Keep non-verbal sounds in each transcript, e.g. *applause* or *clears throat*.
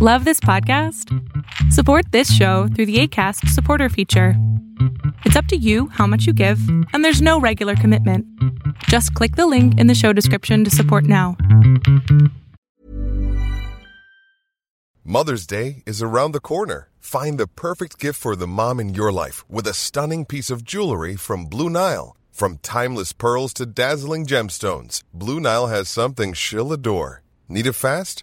Love this podcast? Support this show through the ACAST supporter feature. It's up to you how much you give, and there's no regular commitment. Just click the link in the show description to support now. Mother's Day is around the corner. Find the perfect gift for the mom in your life with a stunning piece of jewelry from Blue Nile. From timeless pearls to dazzling gemstones, Blue Nile has something she'll adore. Need it fast?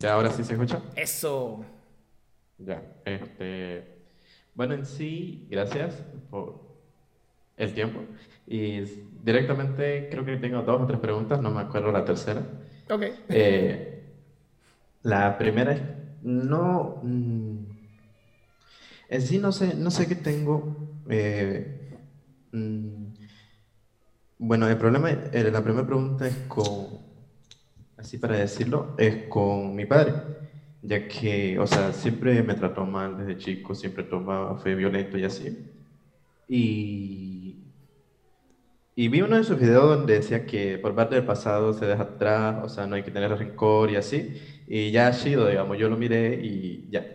Ya, ahora sí se escucha. Eso. Ya, este. Bueno, en sí, gracias por el tiempo. Y directamente creo que tengo dos o tres preguntas, no me acuerdo la tercera. Ok. Eh, la primera es, no, mm, en sí no sé, no sé qué tengo. eh, mm, bueno, el problema, eh, la primera pregunta es con, así para decirlo, es con mi padre, ya que, o sea, siempre me trató mal desde chico, siempre tomaba, fue violento y así. Y, y vi uno de sus videos donde decía que por parte del pasado se deja atrás, o sea, no hay que tener rencor y así. Y ya ha sido, digamos, yo lo miré y ya.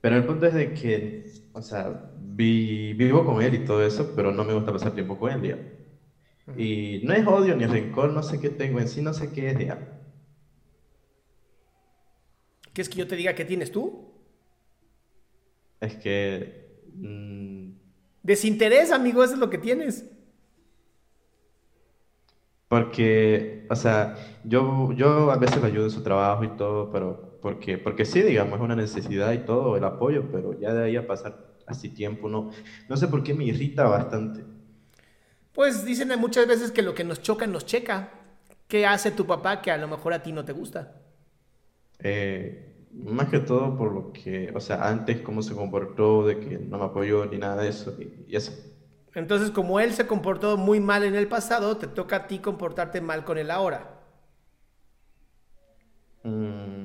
Pero el punto es de que, o sea, vi- vivo con él y todo eso, pero no me gusta pasar tiempo con él, digamos. Y no es odio ni rencor, no sé qué tengo en sí, no sé qué es, digamos. ¿Quieres que yo te diga qué tienes tú? Es que... mm, Desinterés, amigo, eso es lo que tienes. Porque, o sea, yo, yo a veces lo ayudo en su trabajo y todo, pero porque, porque sí, digamos, es una necesidad y todo, el apoyo, pero ya de ahí a pasar así tiempo, no, no sé por qué me irrita bastante. Pues dicen muchas veces que lo que nos choca nos checa. ¿Qué hace tu papá que a lo mejor a ti no te gusta? Eh, más que todo por lo que, o sea, antes cómo se comportó, de que no me apoyó ni nada de eso, y, y eso. Entonces, como él se comportó muy mal en el pasado, te toca a ti comportarte mal con él ahora. Mm,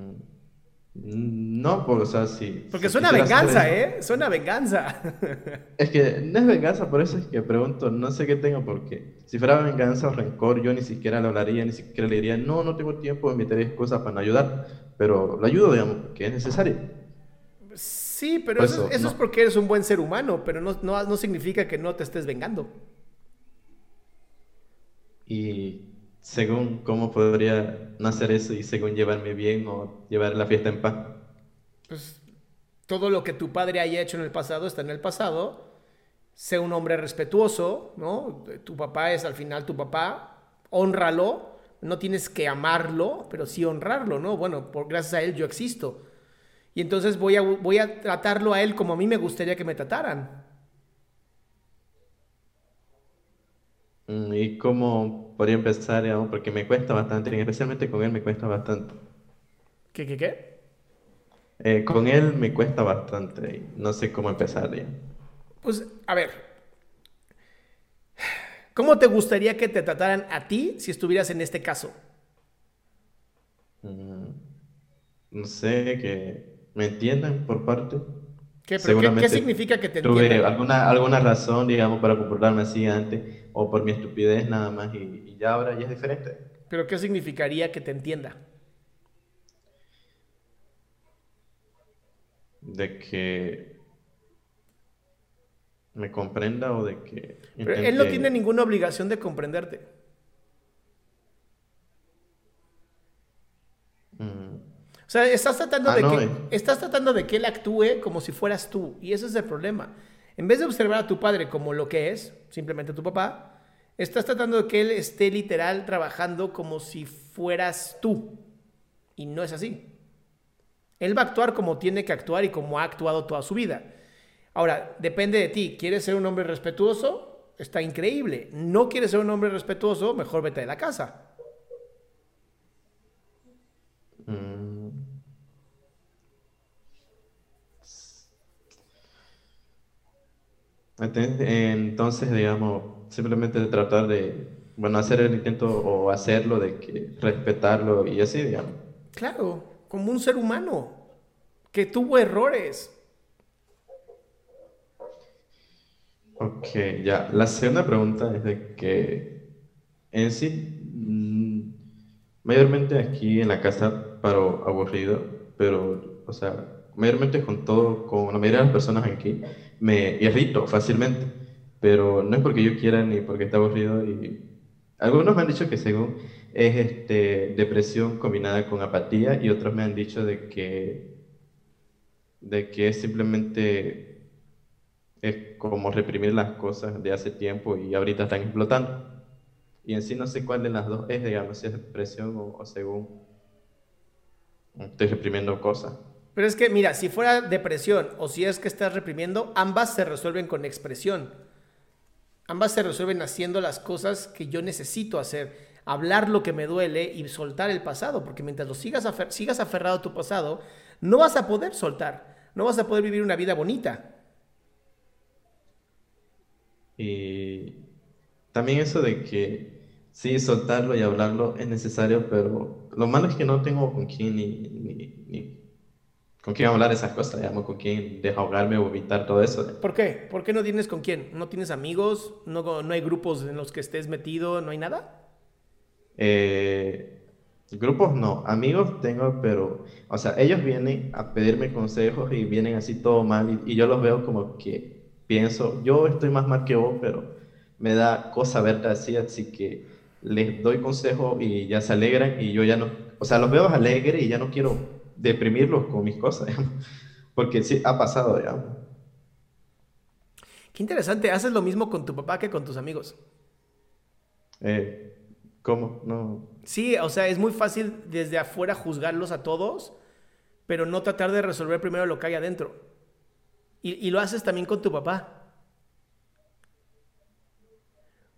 no, pues, o sea, sí. Porque si suena hacer venganza, ¿eh? Suena venganza. *laughs* Es que no es venganza, por eso es que pregunto, no sé qué tengo, porque si fuera venganza o rencor, yo ni siquiera le hablaría, ni siquiera le diría, no, no tengo tiempo, me meteré excusas para no ayudar, pero lo ayudo, digamos, porque es necesario. Sí, pero Por eso, eso, eso es porque eres un buen ser humano, pero no, no, no significa que no te estés vengando. Y según cómo podría no hacer eso y según llevarme bien o llevar la fiesta en paz. Pues todo lo que tu padre haya hecho en el pasado está en el pasado. Sé un hombre respetuoso, ¿no? Tu papá es al final tu papá. Honralo. No tienes que amarlo, pero sí honrarlo, ¿no? Bueno, por, gracias a él yo existo. Y entonces voy a, voy a tratarlo a él como a mí me gustaría que me trataran. Mm, ¿Y cómo podría empezar, digamos? Porque me cuesta bastante, especialmente con él me cuesta bastante. ¿Qué, qué, qué? Eh, con él me cuesta bastante, y no sé cómo empezar, digamos. Pues, a ver. ¿Cómo te gustaría que te trataran a ti si estuvieras en este caso? Mm, No sé, que me entiendan por parte. ¿Qué, Seguramente qué significa que te tuve entiendan? alguna, alguna razón, digamos, para comportarme así antes, o por mi estupidez nada más, y, y ya ahora ya es diferente. ¿Pero qué significaría que te entienda? De que me comprenda o de que Pero él no tiene ninguna obligación de comprenderte. Mm, O sea, estás tratando, Ah, de no, que, eh. estás tratando de que él actúe como si fueras tú. Y ese es el problema. En vez de observar a tu padre como lo que es, simplemente tu papá, estás tratando de que él esté literal trabajando como si fueras tú. Y no es así. Él va a actuar como tiene que actuar y como ha actuado toda su vida. Ahora, depende de ti. ¿Quieres ser un hombre respetuoso? Está increíble. ¿No quieres ser un hombre respetuoso? Mejor vete de la casa. Entonces, digamos, simplemente tratar de, bueno, hacer el intento o hacerlo, de que respetarlo y así, digamos. Claro, como un ser humano que tuvo errores. Ok, ya. La segunda pregunta es de que en sí, mm, mayormente aquí en la casa paro aburrido, pero, o sea, mayormente con todo, con la mayoría de las personas aquí, me irrito fácilmente, pero no es porque yo quiera ni porque esté aburrido y algunos me han dicho que según es este, depresión combinada con apatía y otros me han dicho de que, de que es simplemente es como reprimir las cosas de hace tiempo y ahorita están explotando. Y en sí no sé cuál de las dos es, digamos, si es depresión o, o según estoy reprimiendo cosas. Pero es que, mira, si fuera depresión o si es que estás reprimiendo, ambas se resuelven con expresión. Ambas se resuelven haciendo las cosas que yo necesito hacer. Hablar lo que me duele y soltar el pasado. Porque mientras lo sigas, sigas aferrado a tu pasado, no vas a poder soltar. No vas a poder vivir una vida bonita. Y también eso de que sí, soltarlo y hablarlo es necesario, pero lo malo es que no tengo con quién ni con quién hablar esas cosas, digamos, con quién desahogarme o evitar todo eso. ¿Por qué? ¿Por qué no tienes con quién? ¿No tienes amigos? ¿No, no hay grupos en los que estés metido? ¿No hay nada? Eh, grupos no, amigos tengo, pero, o sea, ellos vienen a pedirme consejos y vienen así todo mal y, yo los veo como que pienso, yo estoy más mal que vos, pero me da cosa verte así, así que les doy consejo y ya se alegran y yo ya no, o sea, los veo alegres y ya no quiero deprimirlos con mis cosas, porque sí ha pasado, digamos. Qué interesante, haces lo mismo con tu papá que con tus amigos. Eh, ¿Cómo? No. Sí, o sea, es muy fácil desde afuera juzgarlos a todos, pero no tratar de resolver primero lo que hay adentro. Y, lo haces también con tu papá.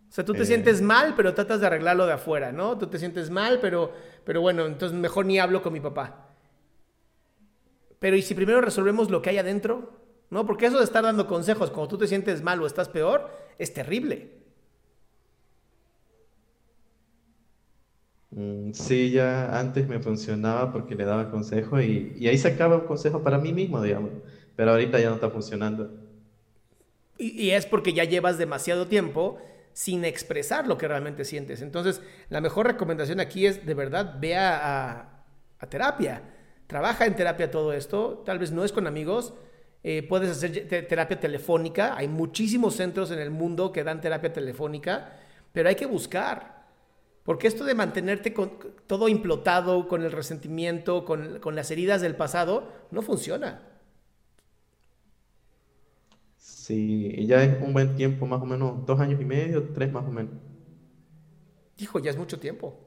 O sea, tú te eh. sientes mal, pero tratas de arreglarlo de afuera, ¿no? Tú te sientes mal, pero, pero bueno, entonces mejor ni hablo con mi papá. Pero ¿y si primero resolvemos lo que hay adentro? ¿No? Porque eso de estar dando consejos cuando tú te sientes mal o estás peor es terrible. Mm, sí, ya antes me funcionaba porque le daba consejo y, y ahí sacaba un consejo para mí mismo, digamos. Pero ahorita ya no está funcionando. Y, es porque ya llevas demasiado tiempo sin expresar lo que realmente sientes. Entonces, la mejor recomendación aquí es, de verdad, ve a terapia trabaja en terapia todo esto, tal vez no es con amigos, eh, puedes hacer terapia telefónica, hay muchísimos centros en el mundo que dan terapia telefónica, pero hay que buscar, porque esto de mantenerte con, todo implotado, con el resentimiento, con, con las heridas del pasado, no funciona. Sí, y ya es un buen tiempo, más o menos dos años y medio, tres más o menos. Hijo, ya es mucho tiempo.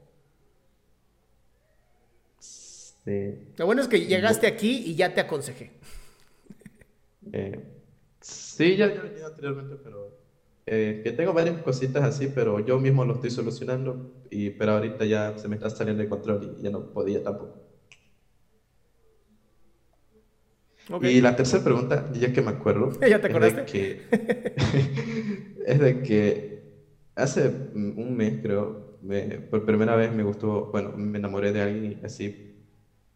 Este, Lo bueno es que llegaste aquí y ya te aconsejé. *laughs* Eh, sí, ya, ya, anteriormente, pero eh, que tengo varias cositas así, pero yo mismo lo estoy solucionando, y, pero ahorita ya se me está saliendo de control y ya no podía tampoco. Y la tercera pregunta, ya que me acuerdo, *laughs* ¿Ya te acordaste? Es de que, *laughs* es de que hace un mes, creo, por primera vez me gustó, bueno, me enamoré de alguien así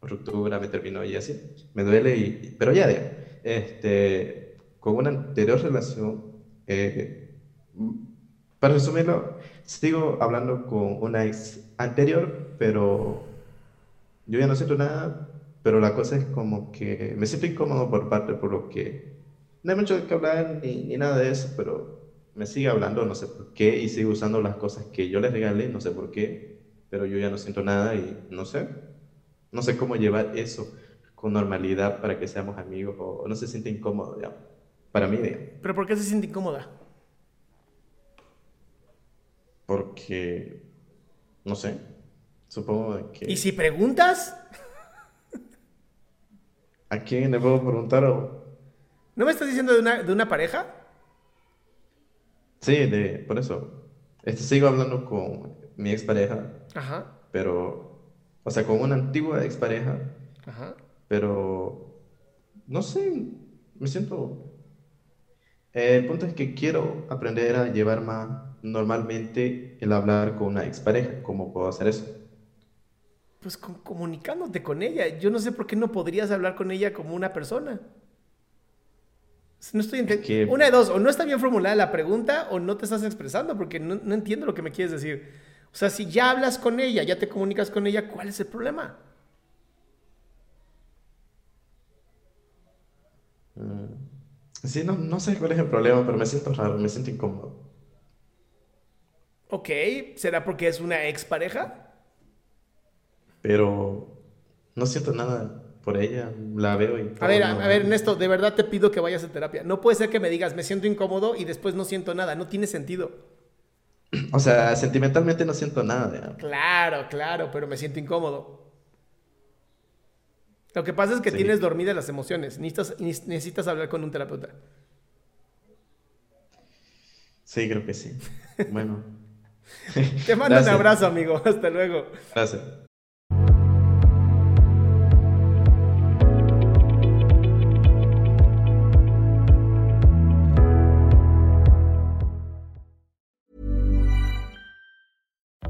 ruptura, me terminó y así. Me duele, y, pero ya, este, con una anterior relación, eh, para resumirlo, sigo hablando con una ex anterior, pero yo ya no siento nada, pero la cosa es como que me siento incómodo por parte, por lo que no hay mucho que hablar ni, ni nada de eso, pero me sigue hablando, no sé por qué, y sigue usando las cosas que yo le regalé, no sé por qué, pero yo ya no siento nada y no sé. No sé cómo llevar eso con normalidad para que seamos amigos o, no se siente incómodo, Para mí, digamos. ¿Pero por qué se siente incómoda? Porque, no sé, supongo que... ¿Y si preguntas? *laughs* ¿A quién le puedo preguntar? o- ¿No me estás diciendo de una, de una pareja? Sí, de, por eso. Este, sigo hablando con mi expareja, Ajá, pero, o sea, con una antigua expareja, ajá. pero, no sé, me siento... Eh, el punto es que quiero aprender a llevar más normalmente el hablar con una expareja. ¿Cómo puedo hacer eso? Pues con- comunicándote con ella. Yo no sé por qué no podrías hablar con ella como una persona. No estoy ente- que- Una de dos, o no está bien formulada la pregunta o no te estás expresando porque no, no entiendo lo que me quieres decir. O sea, si ya hablas con ella, ya te comunicas con ella, ¿cuál es el problema? Sí, no, no sé cuál es el problema, pero me siento raro, me siento incómodo. Ok, ¿será porque es una expareja? Pero no siento nada por ella, la veo y A ver, a, a ver, Ernesto, de verdad te pido que vayas a terapia. No puede ser que me digas, me siento incómodo y después no siento nada. No tiene sentido. *clears throat* O sea, sentimentalmente no siento nada. digamos. Claro, claro, pero me siento incómodo. Lo que pasa es que Sí. tienes dormidas las emociones. Necesitas, necesitas hablar con un terapeuta. Sí, creo que sí. Bueno, *laughs* Te mando *laughs* un abrazo, amigo. Hasta luego. gracias.